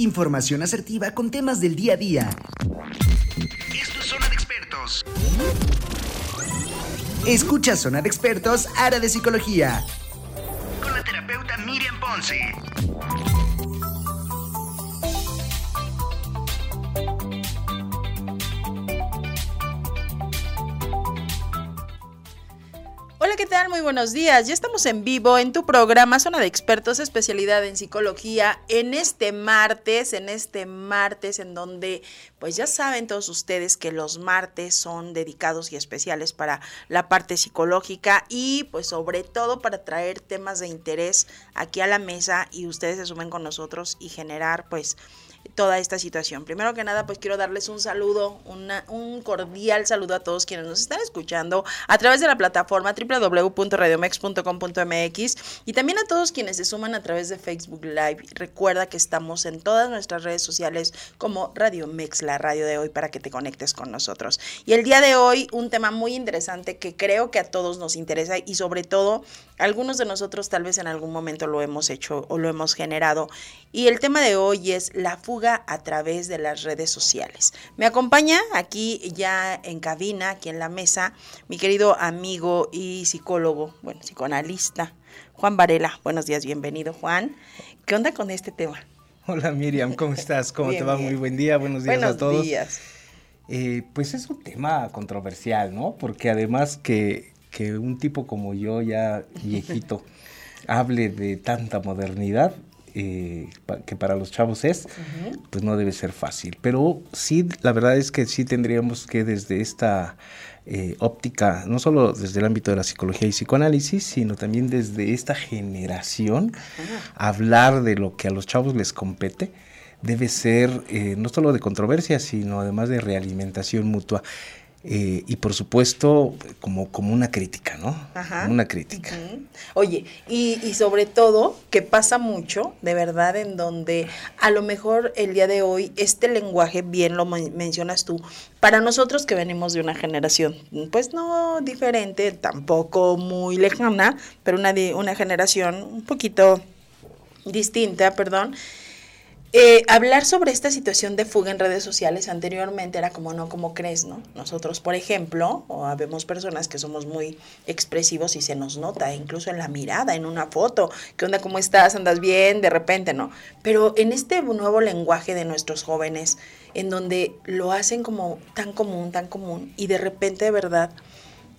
Información asertiva con temas del día a día. Esto es Zona de Expertos. Escucha Zona de Expertos, área de psicología. Con la terapeuta Miriam Ponce. ¿Qué tal? Muy buenos días. Ya estamos en vivo en tu programa Zona de Expertos, especialidad en psicología, en este martes, en este martes en donde, pues ya saben todos ustedes que los martes son dedicados y especiales para la parte psicológica y pues sobre todo para traer temas de interés aquí a la mesa y ustedes se sumen con nosotros y generar pues toda esta situación. Primero que nada, pues quiero darles un saludo, un cordial saludo a todos quienes nos están escuchando a través de la plataforma www.radiomex.com.mx y también a todos quienes se suman a través de Facebook Live. Recuerda que estamos en todas nuestras redes sociales como Radio Mex, la radio de hoy, para que te conectes con nosotros. Y el día de hoy, un tema muy interesante que creo que a todos nos interesa y sobre todo algunos de nosotros tal vez en algún momento lo hemos hecho o lo hemos generado. Y el tema de hoy es la fuga a través de las redes sociales. Me acompaña aquí ya en cabina, aquí en la mesa, mi querido amigo y psicólogo, bueno, psicoanalista, Juan Varela. Buenos días, bienvenido Juan. ¿Qué onda con este tema? Hola Miriam, ¿cómo estás? ¿Cómo te va? Muy buen día, buenos días a todos. Buenos días. Eh, pues es un tema controversial, ¿no? Porque además que, que un tipo como yo, ya viejito, hable de tanta modernidad, eh, que para los chavos es, pues no debe ser fácil. Pero sí, la verdad es que sí tendríamos que desde esta eh, óptica, no solo desde el ámbito de la psicología y psicoanálisis, sino también desde esta generación, hablar de lo que a los chavos les compete debe ser eh, no solo de controversia, sino además de realimentación mutua. Eh, y por supuesto, como, como una crítica, ¿no? Ajá. Una crítica. Oye, y, y, sobre todo, que pasa mucho, de verdad, en donde a lo mejor el día de hoy, este lenguaje, bien lo mencionas tú, para nosotros que venimos de una generación, pues no diferente, tampoco muy lejana, pero una, una generación un poquito distinta, perdón, eh, hablar sobre esta situación de fuga en redes sociales anteriormente era como no, como crees, ¿no? Nosotros, por ejemplo, o habemos personas que somos muy expresivos y se nos nota, incluso en la mirada, en una foto, ¿qué onda? ¿Cómo estás? ¿Andas bien? De repente, ¿no? Pero en este nuevo lenguaje de nuestros jóvenes, en donde lo hacen como tan común, tan común, y de repente, de verdad,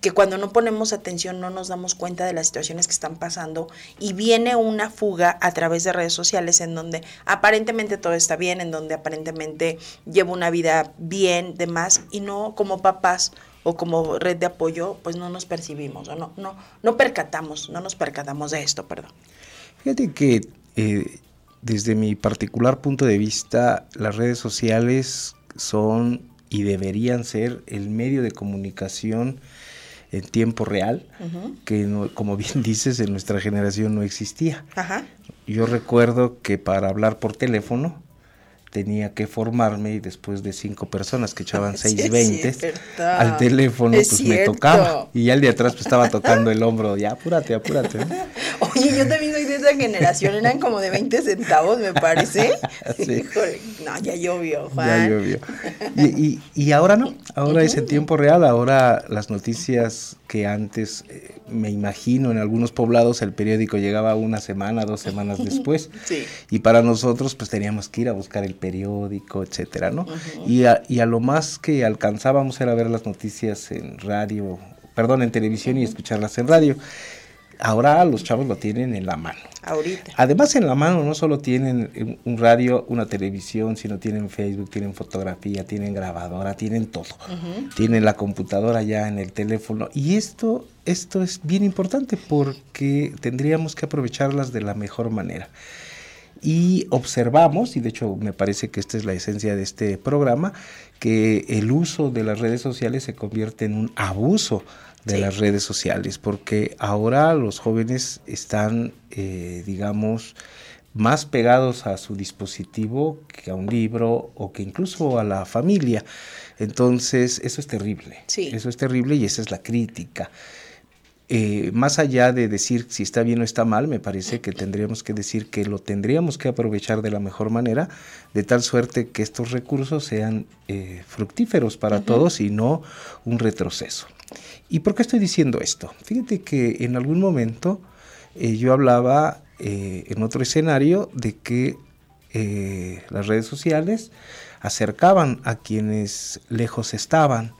que cuando no ponemos atención no nos damos cuenta de las situaciones que están pasando y viene una fuga a través de redes sociales en donde aparentemente todo está bien, en donde aparentemente llevo una vida bien, demás, y no como papás o como red de apoyo, pues no nos percibimos o no, no, no percatamos, no nos percatamos de esto, perdón. Fíjate que eh, desde mi particular punto de vista, las redes sociales son y deberían ser el medio de comunicación en tiempo real, que como bien dices, en nuestra generación no existía. Yo recuerdo que para hablar por teléfono, tenía que formarme y después de cinco personas que echaban seis veinte al teléfono, pues me tocaba. Y ya el de atrás pues estaba tocando el hombro, ya apúrate, apúrate. Oye, yo también soy de esa generación, eran como de 20 centavos, me parece. no, ya llovió, Juan. Ya llovió. Y, y, ahora no, ahora es en tiempo real, ahora las noticias que antes, eh, me imagino, en algunos poblados el periódico llegaba una semana, dos semanas después. Sí. Y para nosotros pues teníamos que ir a buscar el periódico, etcétera, ¿no? y, a, y a lo más que alcanzábamos era ver las noticias en radio, perdón, en televisión y escucharlas en radio. Ahora los chavos lo tienen en la mano. Ahorita. Además en la mano no solo tienen un radio, una televisión, sino tienen Facebook, tienen fotografía, tienen grabadora, tienen todo. Tienen la computadora ya en el teléfono. Y esto, esto es bien importante porque tendríamos que aprovecharlas de la mejor manera y observamos, y de hecho me parece que esta es la esencia de este programa, que el uso de las redes sociales se convierte en un abuso de las redes sociales, porque ahora los jóvenes están, eh, digamos, más pegados a su dispositivo que a un libro o que incluso a la familia. Entonces, eso es terrible. Eso es terrible y esa es la crítica. Eh, más allá de decir si está bien o está mal, me parece que tendríamos que decir que lo tendríamos que aprovechar de la mejor manera, de tal suerte que estos recursos sean eh, fructíferos para todos y no un retroceso. ¿Y por qué estoy diciendo esto? Fíjate que en algún momento eh, yo hablaba en otro escenario de que las redes sociales acercaban a quienes lejos estaban,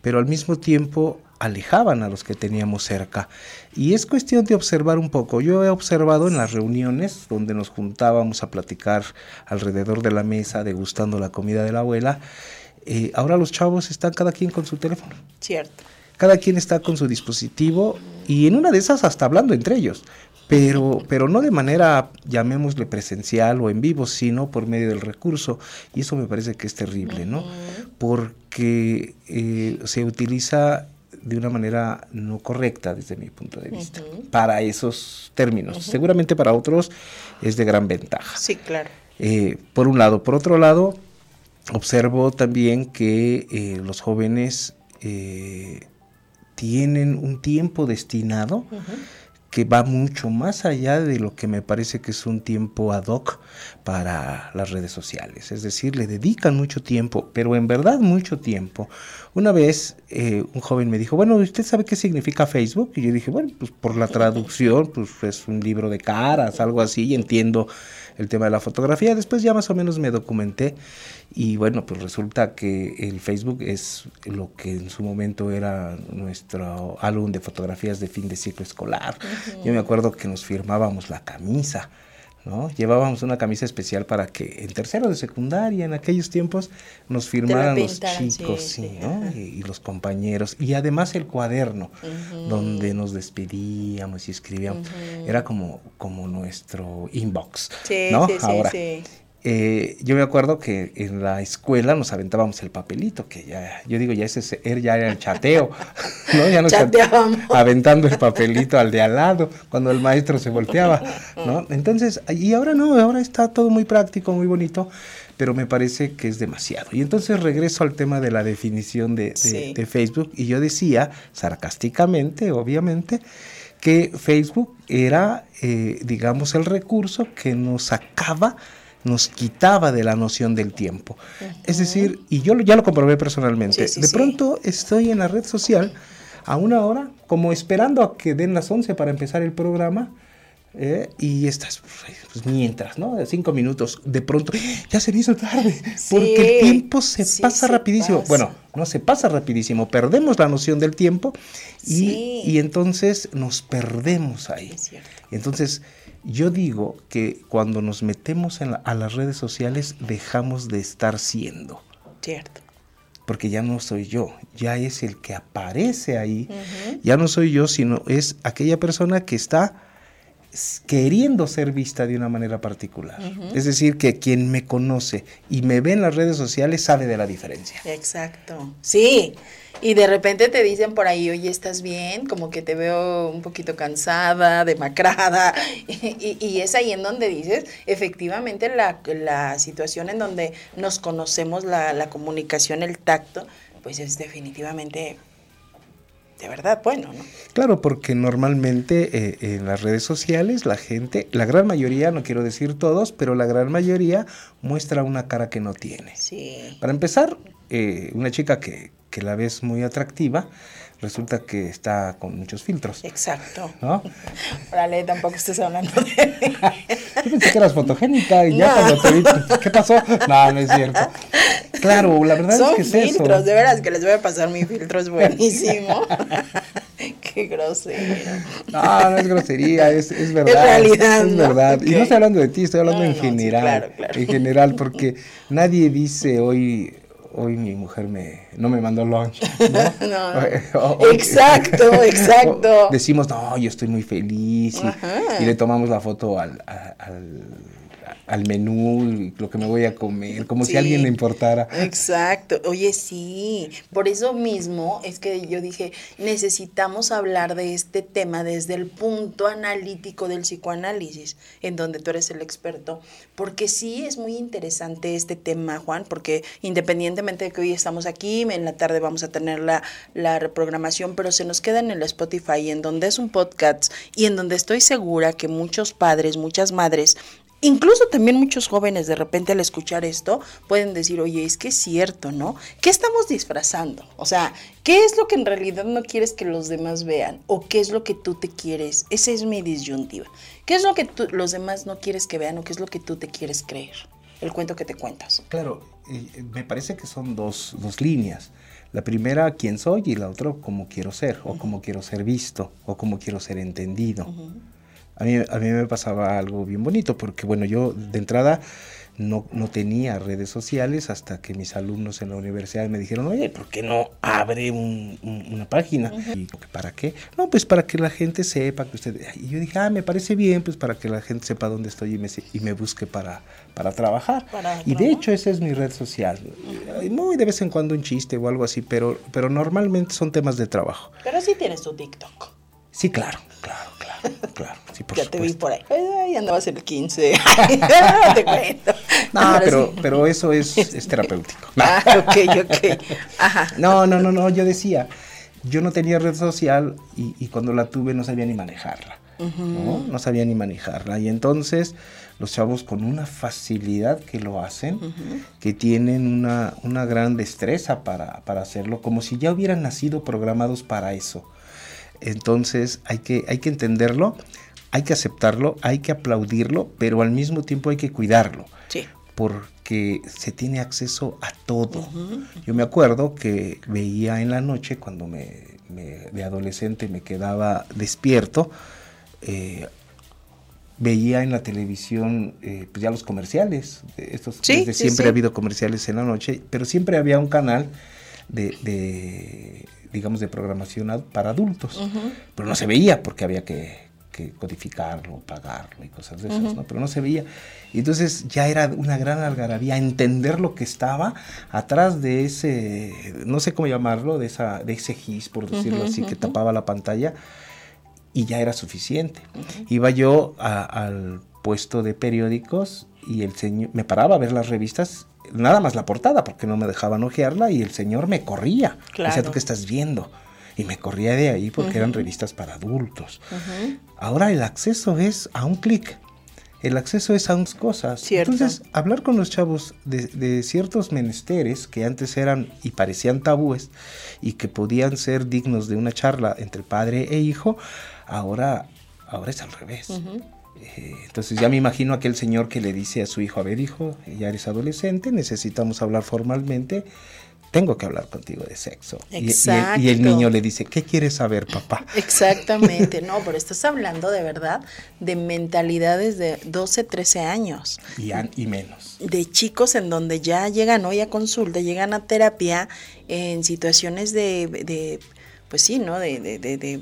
pero al mismo tiempo alejaban a los que teníamos cerca. Y es cuestión de observar un poco. Yo he observado en las reuniones donde nos juntábamos a platicar alrededor de la mesa, degustando la comida de la abuela, eh, ahora los chavos están cada quien con su teléfono. Cierto. Cada quien está con su dispositivo y en una de esas hasta hablando entre ellos, pero, pero no de manera, llamémosle presencial o en vivo, sino por medio del recurso. Y eso me parece que es terrible, ¿no? Porque eh, se utiliza de una manera no correcta desde mi punto de vista, para esos términos. Seguramente para otros es de gran ventaja. Sí, claro. Eh, por un lado. Por otro lado, observo también que eh, los jóvenes eh, tienen un tiempo destinado que va mucho más allá de lo que me parece que es un tiempo ad hoc para las redes sociales. Es decir, le dedican mucho tiempo, pero en verdad mucho tiempo. Una vez eh, un joven me dijo, bueno, ¿usted sabe qué significa Facebook? Y yo dije, bueno, pues por la traducción, pues es un libro de caras, algo así, y entiendo el tema de la fotografía. Después ya más o menos me documenté y bueno, pues resulta que el Facebook es lo que en su momento era nuestro álbum de fotografías de fin de ciclo escolar. Yo me acuerdo que nos firmábamos la camisa. ¿No? Llevábamos una camisa especial para que en tercero de secundaria, en aquellos tiempos, nos firmaran los chicos y, los compañeros. Y además el cuaderno, donde nos despedíamos y escribíamos. Era como, como nuestro inbox. ¿no? Ahora, eh, yo me acuerdo que en la escuela nos aventábamos el papelito, que ya, yo digo, ya ese er, ya era el chateo, ¿no? Ya nos aventando el papelito al de al lado, cuando el maestro se volteaba, ¿no? Entonces, y ahora no, ahora está todo muy práctico, muy bonito, pero me parece que es demasiado. Y entonces regreso al tema de la definición de, Facebook, y yo decía, sarcásticamente, obviamente, que Facebook era, eh, digamos, el recurso que nos sacaba nos quitaba de la noción del tiempo. Es decir, y yo ya lo comprobé personalmente, de pronto estoy en la red social a una hora, como esperando a que den las 11 para empezar el programa, eh, y estás, pues, mientras, ¿no? Cinco minutos, de pronto, ya se hizo tarde, porque el tiempo se pasa rapidísimo. Bueno, no se pasa rapidísimo, perdemos la noción del tiempo y, y entonces nos perdemos ahí. Entonces, yo digo que cuando nos metemos a las redes sociales dejamos de estar siendo. Cierto. Porque ya no soy yo, ya es el que aparece ahí. Ya no soy yo, sino es aquella persona que está queriendo ser vista de una manera particular. Es decir, que quien me conoce y me ve en las redes sociales sabe de la diferencia. Exacto. Sí. Y de repente te dicen por ahí, oye, ¿estás bien? Como que te veo un poquito cansada, demacrada. Y, y es ahí en donde dices, efectivamente, la, la situación en donde nos conocemos, la, la comunicación, el tacto, pues es definitivamente de verdad bueno, ¿no? Claro, porque normalmente eh, en las redes sociales la gente, la gran mayoría, no quiero decir todos, pero la gran mayoría muestra una cara que no tiene. Sí. Para empezar, eh, una chica que, que la ves muy atractiva, resulta que está con muchos filtros. Exacto. ¿No? Órale, tampoco estés hablando de mí. Yo pensé que eras fotogénica y ya cuando te vi, ¿qué pasó? No, no es cierto. Claro, la verdad es que es eso. filtros, de veras que les voy a pasar mi filtro, es buenísimo. Qué grosero. No, no es grosería, es, es verdad. Es realidad. Es verdad. Y no estoy hablando de ti, estoy hablando en general. claro, claro. En general, porque nadie dice hoy hoy mi mujer me, no me mandó lunch. ¿no? exacto, exacto. decimos, no, yo estoy muy feliz y, le tomamos la foto al, al, al menú, lo que me voy a comer, como si a alguien le importara. Exacto. Oye, sí. Por eso mismo es que yo dije, necesitamos hablar de este tema desde el punto analítico del psicoanálisis, en donde tú eres el experto, porque sí es muy interesante este tema, Juan, porque independientemente de que hoy estamos aquí, en la tarde vamos a tener la, la reprogramación, pero se nos queda en el Spotify, en donde es un podcast y en donde estoy segura que muchos padres, muchas madres Incluso también muchos jóvenes de repente al escuchar esto pueden decir, oye, es que es cierto, ¿no? ¿Qué estamos disfrazando? O sea, ¿qué es lo que en realidad no quieres que los demás vean? ¿O qué es lo que tú te quieres? Esa es mi disyuntiva. ¿Qué es lo que tú, los demás no quieres que vean o qué es lo que tú te quieres creer? El cuento que te cuentas. Claro, me parece que son dos, dos líneas. La primera, quién soy, y la otra, cómo quiero ser, o cómo quiero ser visto, o cómo quiero ser entendido. A mí, a mí me pasaba algo bien bonito, porque bueno, yo de entrada no, no tenía redes sociales hasta que mis alumnos en la universidad me dijeron, oye, ¿por qué no abre una página? ¿Y para qué? No, pues para que la gente sepa que usted... Y yo dije, ah, me parece bien, pues para que la gente sepa dónde estoy y me, y me busque para, para trabajar. y de hecho esa es mi red social. Muy de vez en cuando un chiste o algo así, pero, pero normalmente son temas de trabajo. Pero sí tienes tu TikTok. Sí, claro, claro, claro, claro. Sí, ya te vi por ahí. Ay, andabas el 15. no te cuento. No, pero, pero eso es, es terapéutico. Ah, ok, ok. Ajá. No, no, no, no, yo decía, yo no tenía red social y, y cuando la tuve no sabía ni manejarla. ¿no? ¿no? sabía ni manejarla. Y entonces los chavos con una facilidad que lo hacen, que tienen una, una gran destreza para, para hacerlo, como si ya hubieran nacido programados para eso. Entonces hay que, hay que entenderlo, hay que aceptarlo, hay que aplaudirlo, pero al mismo tiempo hay que cuidarlo. Sí. Porque se tiene acceso a todo. Yo me acuerdo que veía en la noche, cuando me, de adolescente me quedaba despierto, eh, veía en la televisión eh, pues ya los comerciales. Estos, sí, desde siempre ha habido comerciales en la noche, pero siempre había un canal de digamos, de programación para adultos. Pero no se veía porque había que, codificarlo, pagarlo y cosas de esas, ¿no? Pero no se veía. Y entonces ya era una gran algarabía entender lo que estaba atrás de ese, no sé cómo llamarlo, de, esa, de ese gis, por decirlo así, que tapaba la pantalla y ya era suficiente. Iba yo al puesto de periódicos y el señor me paraba a ver las revistas nada más la portada, porque no me dejaban ojearla y el señor me corría. Claro. Decía, ¿tú qué estás viendo? Y me corría de ahí porque eran revistas para adultos. Ahora el acceso es a un clic. El acceso es a unas cosas. Cierto. Entonces, hablar con los chavos de, de, ciertos menesteres que antes eran y parecían tabúes y que podían ser dignos de una charla entre padre e hijo, ahora, ahora es al revés. Eh, entonces ya me imagino aquel señor que le dice a su hijo, a ver hijo, ya eres adolescente, necesitamos hablar formalmente, tengo que hablar contigo de sexo. Y, y, el, niño le dice, ¿qué quieres saber, papá? Exactamente, no, pero estás hablando de verdad de mentalidades de 12, 13 años. Y, y menos. De chicos en donde ya llegan hoy a consulta, llegan a terapia en situaciones de, de pues sí, ¿no? de, de, de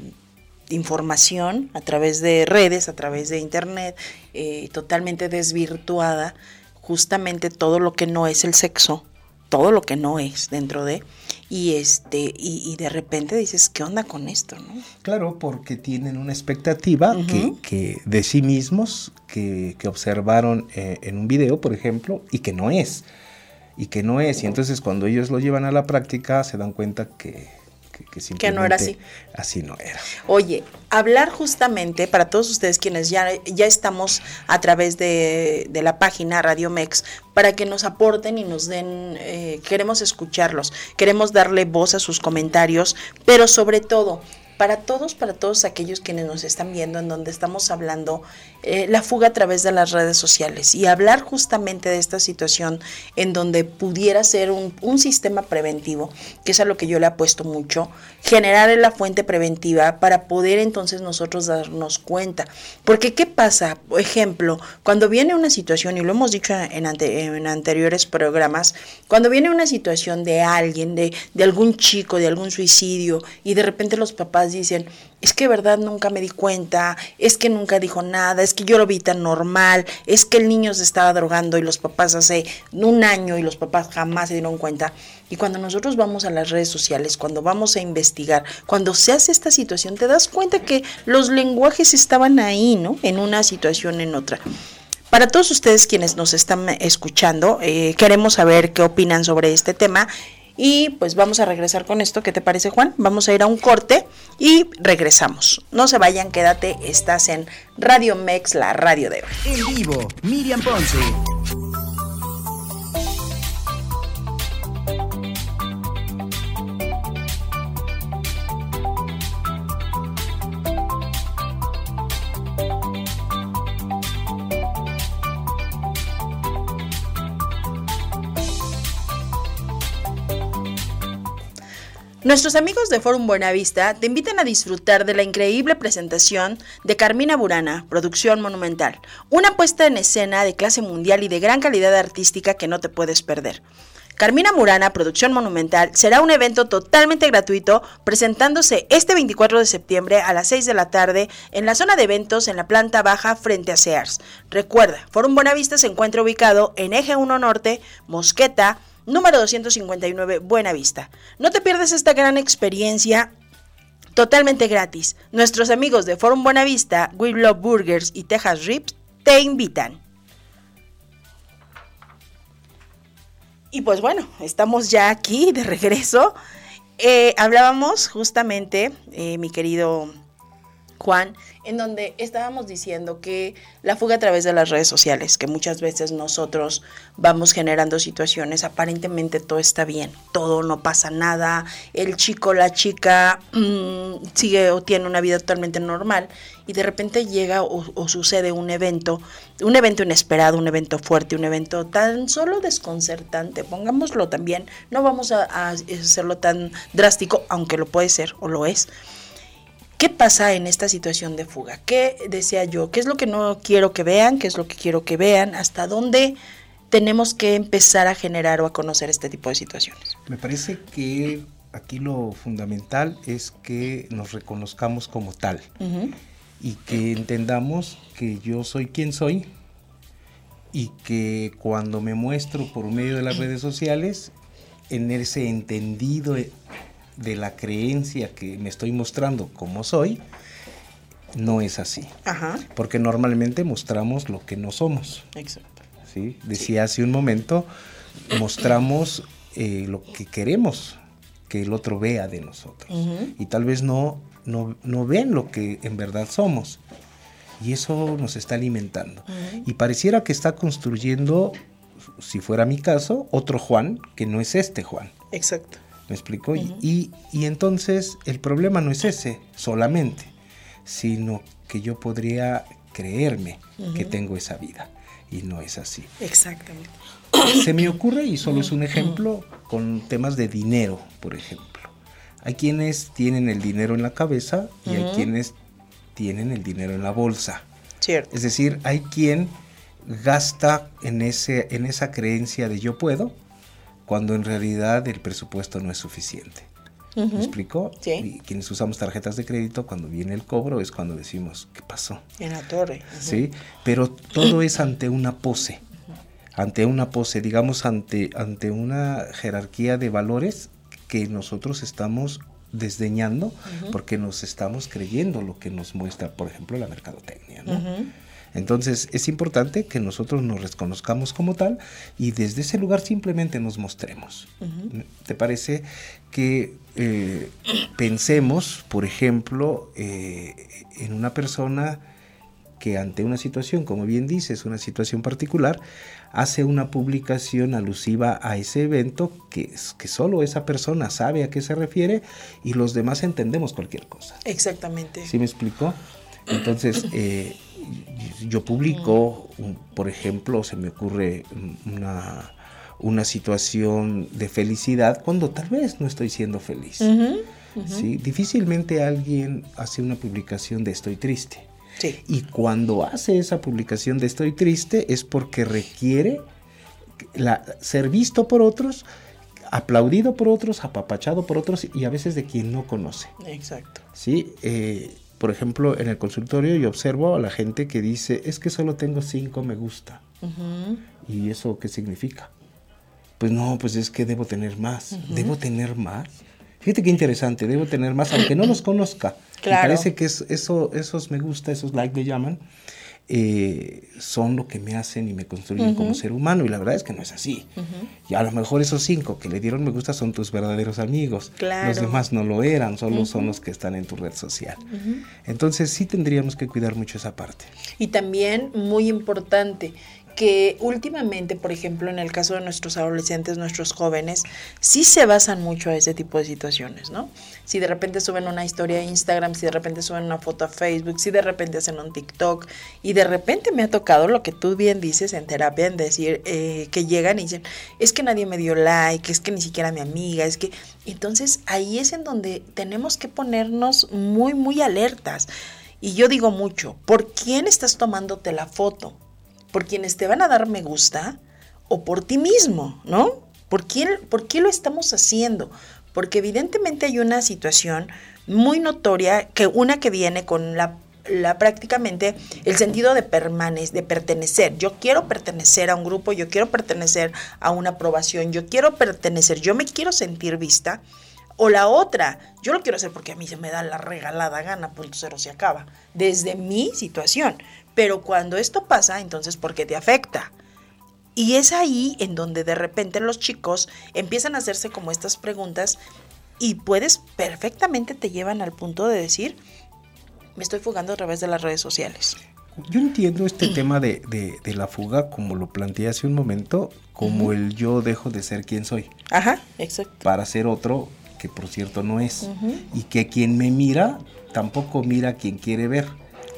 información a través de redes, a través de internet, eh, totalmente desvirtuada, justamente todo lo que no es el sexo, todo lo que no es dentro de, y este, y, de repente dices, ¿qué onda con esto? ¿no? Claro, porque tienen una expectativa que, de sí mismos, que, observaron eh, en un video, por ejemplo, y que no es. Y que no es. Y entonces cuando ellos lo llevan a la práctica se dan cuenta que, que, no era así. Así no era. Oye, hablar justamente para todos ustedes quienes ya, ya estamos a través de, la página Radio Mex, para que nos aporten y nos den, eh, queremos escucharlos, queremos darle voz a sus comentarios, pero sobre todo, para todos, para todos aquellos quienes nos están viendo, en donde estamos hablando eh, la fuga a través de las redes sociales y hablar justamente de esta situación en donde pudiera ser un, un sistema preventivo, que es a lo que yo le apuesto mucho, generar la fuente preventiva para poder entonces nosotros darnos cuenta. Porque ¿qué pasa? Por ejemplo, cuando viene una situación, y lo hemos dicho en, en anteriores programas, cuando viene una situación de alguien, de, de algún chico, de algún suicidio, y de repente los papás dicen, es que verdad nunca me di cuenta, es que nunca dijo nada, es que yo lo vi tan normal, es que el niño se estaba drogando y los papás hace un año y los papás jamás se dieron cuenta. Y cuando nosotros vamos a las redes sociales, cuando vamos a investigar, cuando se hace esta situación, te das cuenta que los lenguajes estaban ahí, ¿no? En una situación, en otra. Para todos ustedes quienes nos están escuchando, eh, queremos saber qué opinan sobre este tema y pues vamos a regresar con esto. ¿Qué te parece, Juan? Vamos a ir a un corte y regresamos. No se vayan, quédate. Estás en Radio Mex, la radio de hoy. En vivo, Miriam Ponce. Nuestros amigos de Forum Buenavista te invitan a disfrutar de la increíble presentación de Carmina Burana, Producción Monumental, una puesta en escena de clase mundial y de gran calidad artística que no te puedes perder. Carmina Murana, Producción Monumental, será un evento totalmente gratuito presentándose este 24 de septiembre a las 6 de la tarde en la zona de eventos en la planta baja frente a Sears. Recuerda, Forum Buenavista se encuentra ubicado en Eje 1 Norte, Mosqueta, número 259, Buena Vista. No te pierdas esta gran experiencia totalmente gratis. Nuestros amigos de Forum Buenavista, We Love Burgers y Texas Rips te invitan. Y pues bueno, estamos ya aquí de regreso. Eh, hablábamos justamente, eh, mi querido Juan, en donde estábamos diciendo que la fuga a través de las redes sociales, que muchas veces nosotros vamos generando situaciones, aparentemente todo está bien, todo no pasa nada, el chico, la chica mm, sigue o tiene una vida totalmente normal y de repente llega o, sucede un evento, un evento inesperado, un evento fuerte, un evento tan solo desconcertante, pongámoslo también, no vamos a hacerlo tan drástico, aunque lo puede ser o lo es ¿Qué pasa en esta situación de fuga? ¿Qué decía yo? ¿Qué es lo que no quiero que vean? ¿Qué es lo que quiero que vean? ¿Hasta dónde tenemos que empezar a generar o a conocer este tipo de situaciones? Me parece que aquí lo fundamental es que nos reconozcamos como tal y que entendamos que yo soy quien soy y que cuando me muestro por medio de las redes sociales, en ese entendido de la creencia que me estoy mostrando como soy, no es así. Porque normalmente mostramos lo que no somos. Exacto. ¿sí? Decía hace un momento, mostramos eh, lo que queremos que el otro vea de nosotros. Y tal vez no, no, no, ven lo que en verdad somos. Y eso nos está alimentando. Y pareciera que está construyendo, si fuera mi caso, otro Juan que no es este Juan. Exacto. ¿Me explico? y, entonces el problema no es ese solamente, sino que yo podría creerme que tengo esa vida. Y no es así. Exactamente. Se me ocurre, y solo es un ejemplo, con temas de dinero, por ejemplo. Hay quienes tienen el dinero en la cabeza y hay quienes tienen el dinero en la bolsa. Cierto. Es decir, hay quien gasta en, ese, en esa creencia de yo puedo cuando en realidad el presupuesto no es suficiente. ¿Me explico? Sí. Y quienes usamos tarjetas de crédito, cuando viene el cobro es cuando decimos, ¿qué pasó? En la torre. Sí, pero todo es ante una pose, ante una pose, digamos, ante, ante una jerarquía de valores que nosotros estamos desdeñando porque nos estamos creyendo lo que nos muestra, por ejemplo, la mercadotecnia. ¿no? Entonces es importante que nosotros nos reconozcamos como tal y desde ese lugar simplemente nos mostremos. ¿Te parece que eh, pensemos, por ejemplo, eh, en una persona que ante una situación, como bien dices, una situación particular, hace una publicación alusiva a ese evento que, que solo esa persona sabe a qué se refiere y los demás entendemos cualquier cosa. Exactamente. ¿Sí me explicó? Entonces, eh, yo publico, por ejemplo, se me ocurre una, una, situación de felicidad cuando tal vez no estoy siendo feliz. Difícilmente alguien hace una publicación de estoy triste. Y cuando hace esa publicación de estoy triste es porque requiere la, ser visto por otros aplaudido por otros, apapachado por otros y a veces de quien no conoce. Exacto. Sí, eh, por ejemplo, en el consultorio yo observo a la gente que dice, es que solo tengo cinco me gusta. ¿Y eso qué significa? Pues no, pues es que debo tener más. ¿Debo tener más? Fíjate qué interesante, debo tener más, aunque no los conozca. Me parece que es, eso, esos me gusta, esos like le llaman, eh, son lo que me hacen y me construyen como ser humano. Y la verdad es que no es así. Y a lo mejor esos cinco que le dieron me gusta son tus verdaderos amigos. Los demás no lo eran, solo son los que están en tu red social. Entonces sí tendríamos que cuidar mucho esa parte. Y también, muy importante, que últimamente, por ejemplo, en el caso de nuestros adolescentes, nuestros jóvenes, sí se basan mucho a ese tipo de situaciones, ¿no? Si de repente suben una historia a Instagram, si de repente suben una foto a Facebook, si de repente hacen un TikTok, y de repente me ha tocado lo que tú bien dices en terapia, en decir eh, que llegan y dicen, es que nadie me dio like, es que ni siquiera mi amiga, es que... Entonces ahí es en donde tenemos que ponernos muy, muy alertas. Y yo digo mucho, ¿por quién estás tomándote la foto? Por quienes te van a dar me gusta o por ti mismo, ¿no? ¿Por quién, ¿Por qué lo estamos haciendo? Porque evidentemente hay una situación muy notoria, que una que viene con la, la prácticamente el sentido de permanecer, de pertenecer. Yo quiero pertenecer a un grupo, yo quiero pertenecer a una aprobación, yo quiero pertenecer, yo me quiero sentir vista. O la otra, yo lo quiero hacer porque a mí se me da la regalada gana, punto cero se acaba, desde mi situación. Pero cuando esto pasa, entonces, ¿por qué te afecta? Y es ahí en donde de repente los chicos empiezan a hacerse como estas preguntas y puedes perfectamente te llevan al punto de decir, me estoy fugando a través de las redes sociales. Yo entiendo este tema de, la fuga, como lo planteé hace un momento, como el yo dejo de ser quien soy. Ajá, exacto. Para ser otro que por cierto no es. Y que quien me mira tampoco mira a quien quiere ver.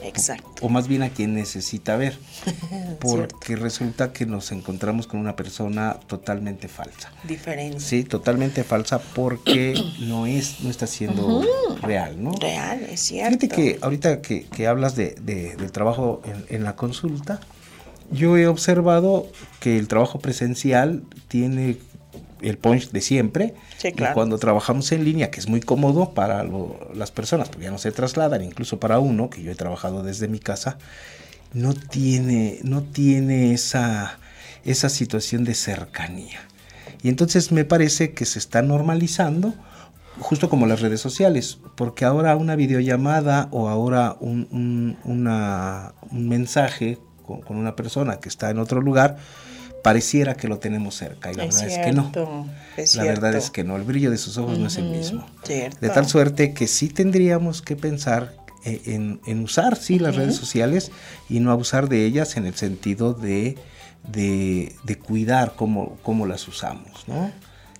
Exacto. O, más bien a quien necesita ver. Porque resulta que nos encontramos con una persona totalmente falsa. Diferente. Sí, totalmente falsa porque no es, no está siendo real, ¿no? Real, es cierto. Fíjate que ahorita que, hablas de, del trabajo en, en la consulta, yo he observado que el trabajo presencial tiene el punch de siempre. Y cuando trabajamos en línea, que es muy cómodo para las personas, porque ya no se trasladan, incluso para uno, que yo he trabajado desde mi casa, no tiene, no tiene esa, esa situación de cercanía. Y entonces me parece que se está normalizando, justo como las redes sociales, porque ahora una videollamada o ahora un, un mensaje con una persona que está en otro lugar, pareciera que lo tenemos cerca y la verdad es que no. la verdad es que no, el brillo de sus ojos no es el mismo. De tal suerte que sí tendríamos que pensar eh, en, usar, sí, las redes sociales y no abusar de ellas en el sentido de, de, cuidar cómo, cómo las usamos, ¿no?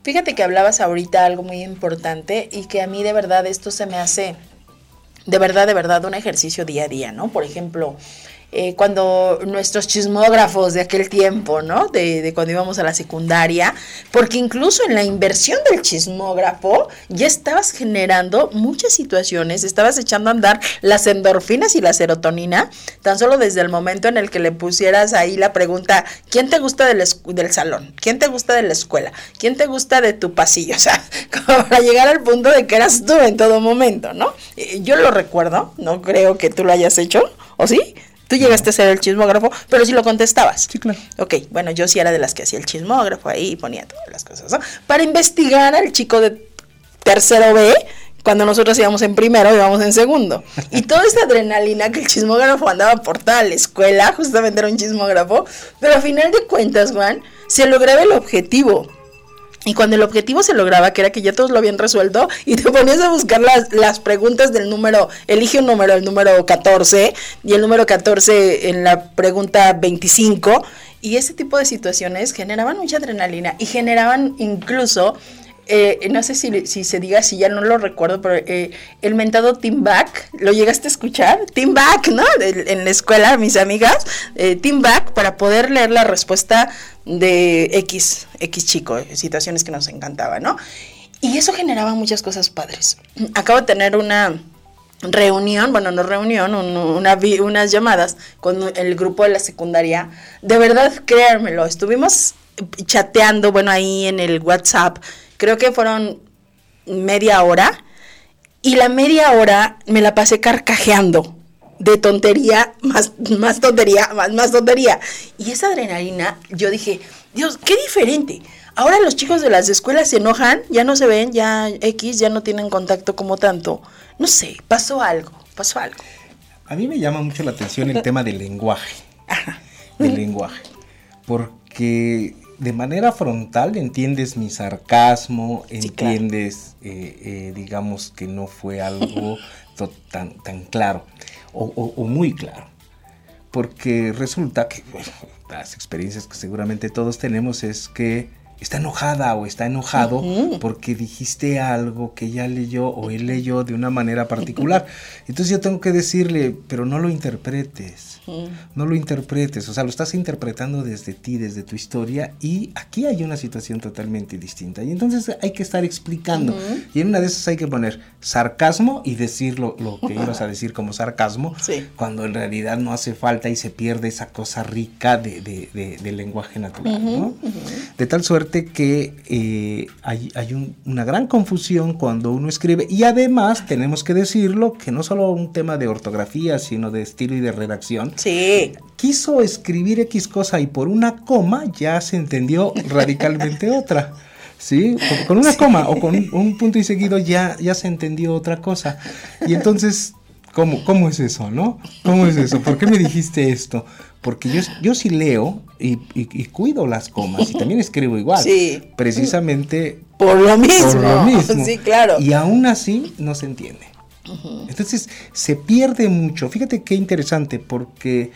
Fíjate que hablabas ahorita algo muy importante y que a mí de verdad esto se me hace, de verdad, de verdad, un ejercicio día a día, ¿no? Por ejemplo, eh, cuando nuestros chismógrafos de aquel tiempo, ¿no? De, de, cuando íbamos a la secundaria, porque incluso en la inversión del chismógrafo ya estabas generando muchas situaciones, estabas echando a andar las endorfinas y la serotonina, tan solo desde el momento en el que le pusieras ahí la pregunta, ¿quién te gusta del, del salón? ¿Quién te gusta de la escuela? ¿Quién te gusta de tu pasillo? O sea, como para llegar al punto de que eras tú en todo momento, ¿no? Eh, yo lo recuerdo, no creo que tú lo hayas hecho, ¿o sí? Tú llegaste a ser el chismógrafo, pero sí lo contestabas. Sí, claro. Ok, bueno, yo sí era de las que hacía el chismógrafo ahí y ponía todas las cosas, ¿no? Para investigar al chico de tercero B, cuando nosotros íbamos en primero, íbamos en segundo. Y toda esta adrenalina que el chismógrafo andaba por toda la escuela, justamente era un chismógrafo, pero a final de cuentas, Juan, se lograba el objetivo y cuando el objetivo se lograba, que era que ya todos lo habían resuelto, y te ponías a buscar las, las preguntas del número, elige un número, el número 14, y el número 14 en la pregunta 25, y ese tipo de situaciones generaban mucha adrenalina y generaban incluso eh, no sé si, si, se diga, si ya no lo recuerdo, pero eh, el mentado Team Back, ¿lo llegaste a escuchar? Team Back, ¿no? en la escuela, mis amigas, eh, Team Back, para poder leer la respuesta de X, X chico, situaciones que nos encantaban, ¿no? Y eso generaba muchas cosas padres. Acabo de tener una reunión, bueno, no reunión, una, unas llamadas con el grupo de la secundaria. De verdad, créanmelo, estuvimos chateando, bueno, ahí en el WhatsApp, creo que fueron media hora, y la media hora me la pasé carcajeando de tontería, más, más tontería, más, más tontería. Y esa adrenalina, yo dije, Dios, qué diferente. Ahora los chicos de las escuelas se enojan, ya no se ven, ya X, ya no tienen contacto como tanto. No sé, pasó algo, pasó algo. A mí me llama mucho la atención el tema del lenguaje. Del lenguaje. Porque de manera frontal entiendes mi sarcasmo, entiendes, eh, eh, digamos, que no fue algo tan, tan claro o, muy claro. Porque resulta que las experiencias que seguramente todos tenemos es que está enojada o está enojado porque dijiste algo que ella leyó o él leyó de una manera particular. Entonces yo tengo que decirle, pero no lo interpretes, no lo interpretes, o sea, lo estás interpretando desde ti, desde tu historia y aquí hay una situación totalmente distinta. Y entonces hay que estar explicando. Y en una de esas hay que poner sarcasmo y decir lo, que ibas a decir como sarcasmo, cuando en realidad no hace falta y se pierde esa cosa rica de, del lenguaje natural. ¿no? De tal suerte que eh, hay, una gran confusión cuando uno escribe y además tenemos que decirlo que no solo un tema de ortografía, sino de estilo y de redacción. Sí. Quiso escribir X cosa y por una coma ya se entendió radicalmente otra. ¿sí? Con, una coma o con un, punto y seguido ya, ya se entendió otra cosa. Y entonces, ¿cómo, ¿cómo es eso, no? ¿Cómo es eso? ¿Por qué me dijiste esto? Porque yo, yo sí leo y, cuido las comas y también escribo igual. Sí. Precisamente por lo mismo. Por lo mismo. Sí, claro. Y aún así no se entiende. Entonces se pierde mucho. Fíjate qué interesante porque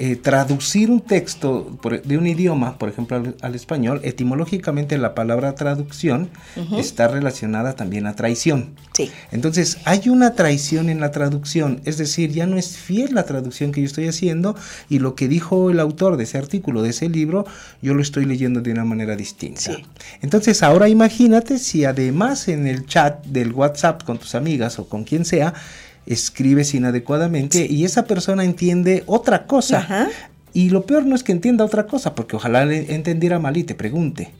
eh, traducir un texto de un idioma, por ejemplo, al, español, etimológicamente la palabra traducción está relacionada también a traición. Sí. Entonces, hay una traición en la traducción, es decir, ya no es fiel la traducción que yo estoy haciendo y lo que dijo el autor de ese artículo, de ese libro, yo lo estoy leyendo de una manera distinta. Sí. Entonces, ahora imagínate si además en el chat del WhatsApp con tus amigas o con quien sea, escribes inadecuadamente y esa persona entiende otra cosa. Y lo peor no es que entienda otra cosa, porque ojalá le entendiera mal y te pregunte.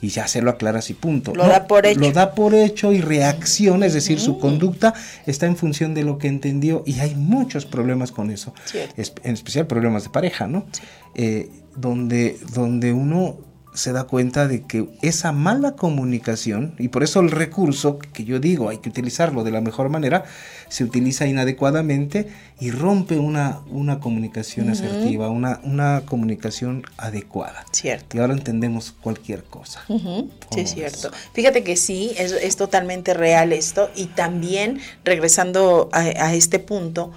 Y ya se lo aclaras y punto. Lo da por hecho. Lo da por hecho y reacciona, es decir, su conducta está en función de lo que entendió y hay muchos problemas con eso. en especial problemas de pareja, ¿no? Eh, donde, donde uno se da cuenta de que esa mala comunicación, y por eso el recurso que yo digo hay que utilizarlo de la mejor manera, se utiliza inadecuadamente y rompe una, una comunicación asertiva, una, una comunicación adecuada. Cierto. Y ahora entendemos cualquier cosa. Sí, es cierto. Fíjate que sí, es, es, totalmente real esto, y también regresando a, a este punto,